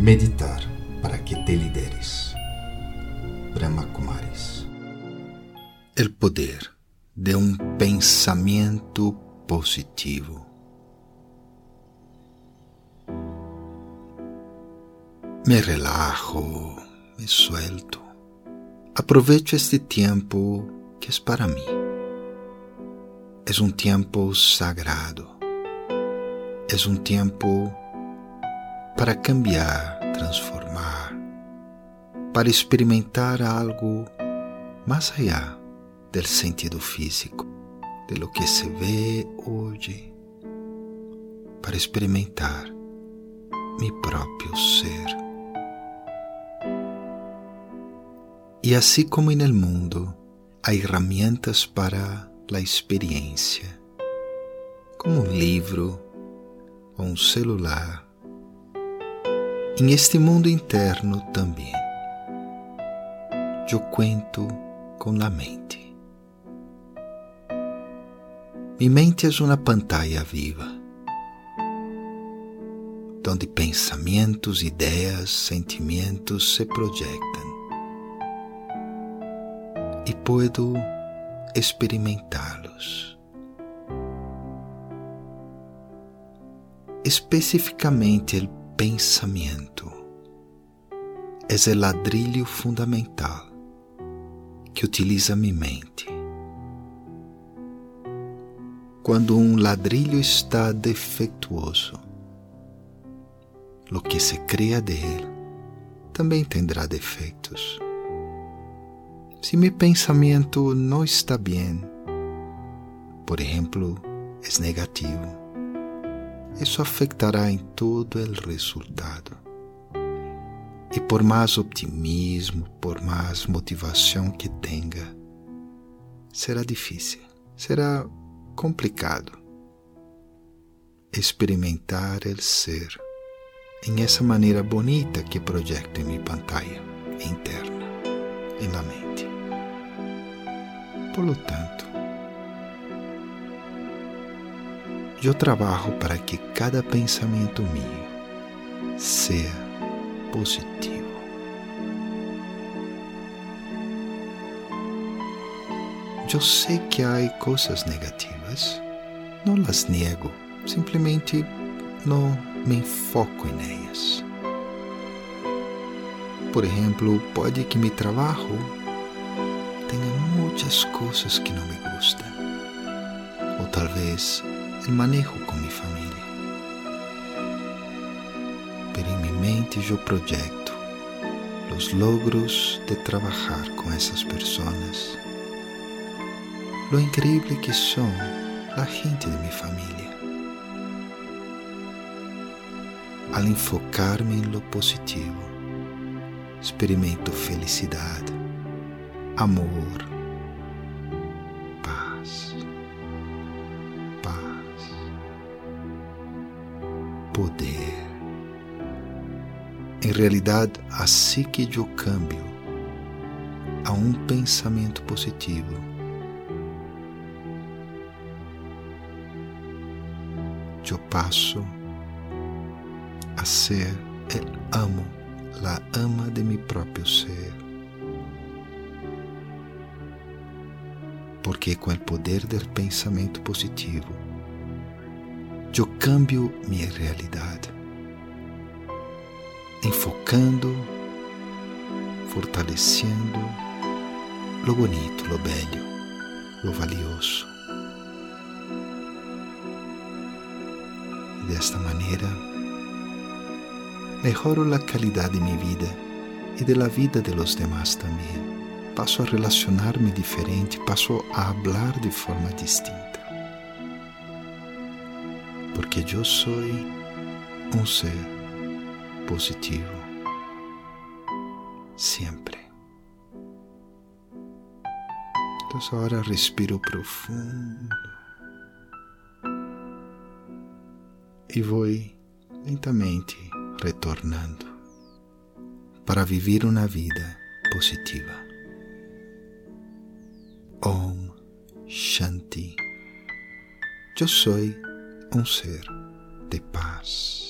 Meditar para que te lideres. Brahma Kumaris. El poder de um pensamento positivo. Me relajo, me suelto. Aprovecho este tiempo que es para mí. Es un tiempo sagrado. Es un tiempo para cambiar, transformar, para experimentar algo más allá del sentido físico, de lo que se ve, oye, para experimentar mi propio ser. E assim como no mundo, há ferramentas para a experiência, como um livro ou um celular. Em este mundo interno também, eu cuento com a mente. Mi mente é uma pantalla viva, onde pensamentos, ideias, sentimentos se projetam e puedo experimentá-los. Especificamente, o pensamento é o ladrilho fundamental que utiliza minha mente. Quando um ladrilho está defeituoso, o que se cria dele também terá defeitos. Se meu pensamento não está bem, por exemplo, é negativo, isso afetará em todo o resultado. E por mais optimismo, por mais motivação que tenha, será difícil, será complicado experimentar o ser em essa maneira bonita que projeta em minha pantalla interna, em la mente. Por lo tanto, eu trabalho para que cada pensamento mío seja positivo. Eu sei que há coisas negativas, não las niego, simplesmente não me enfoco em elas. Por exemplo, pode que meu trabalho tenha muitas coisas que não me gustam, ou talvez o manejo com minha família. Pero em minha mente eu projeto os logros de trabalhar com essas pessoas, lo incrível que são a gente de minha família. Al enfocar-me em lo positivo, experimento felicidade, amor, poder. Em realidade, assim que eu cambio a um pensamento positivo, eu passo a ser el amo, la ama de mi propio ser. Porque com o poder do pensamento positivo, eu cambio minha realidade, enfocando, fortalecendo lo bonito, lo bello, lo valioso. E desta maneira, mejoro la calidad de mi vida de la vida de los demás también. Paso a relacionar-me diferente, paso a hablar de forma distinta. Porque eu sou um ser positivo. Sempre. Então agora respiro profundo. E vou lentamente retornando para viver uma vida positiva. Om Shanti. Eu sou um ser de paz.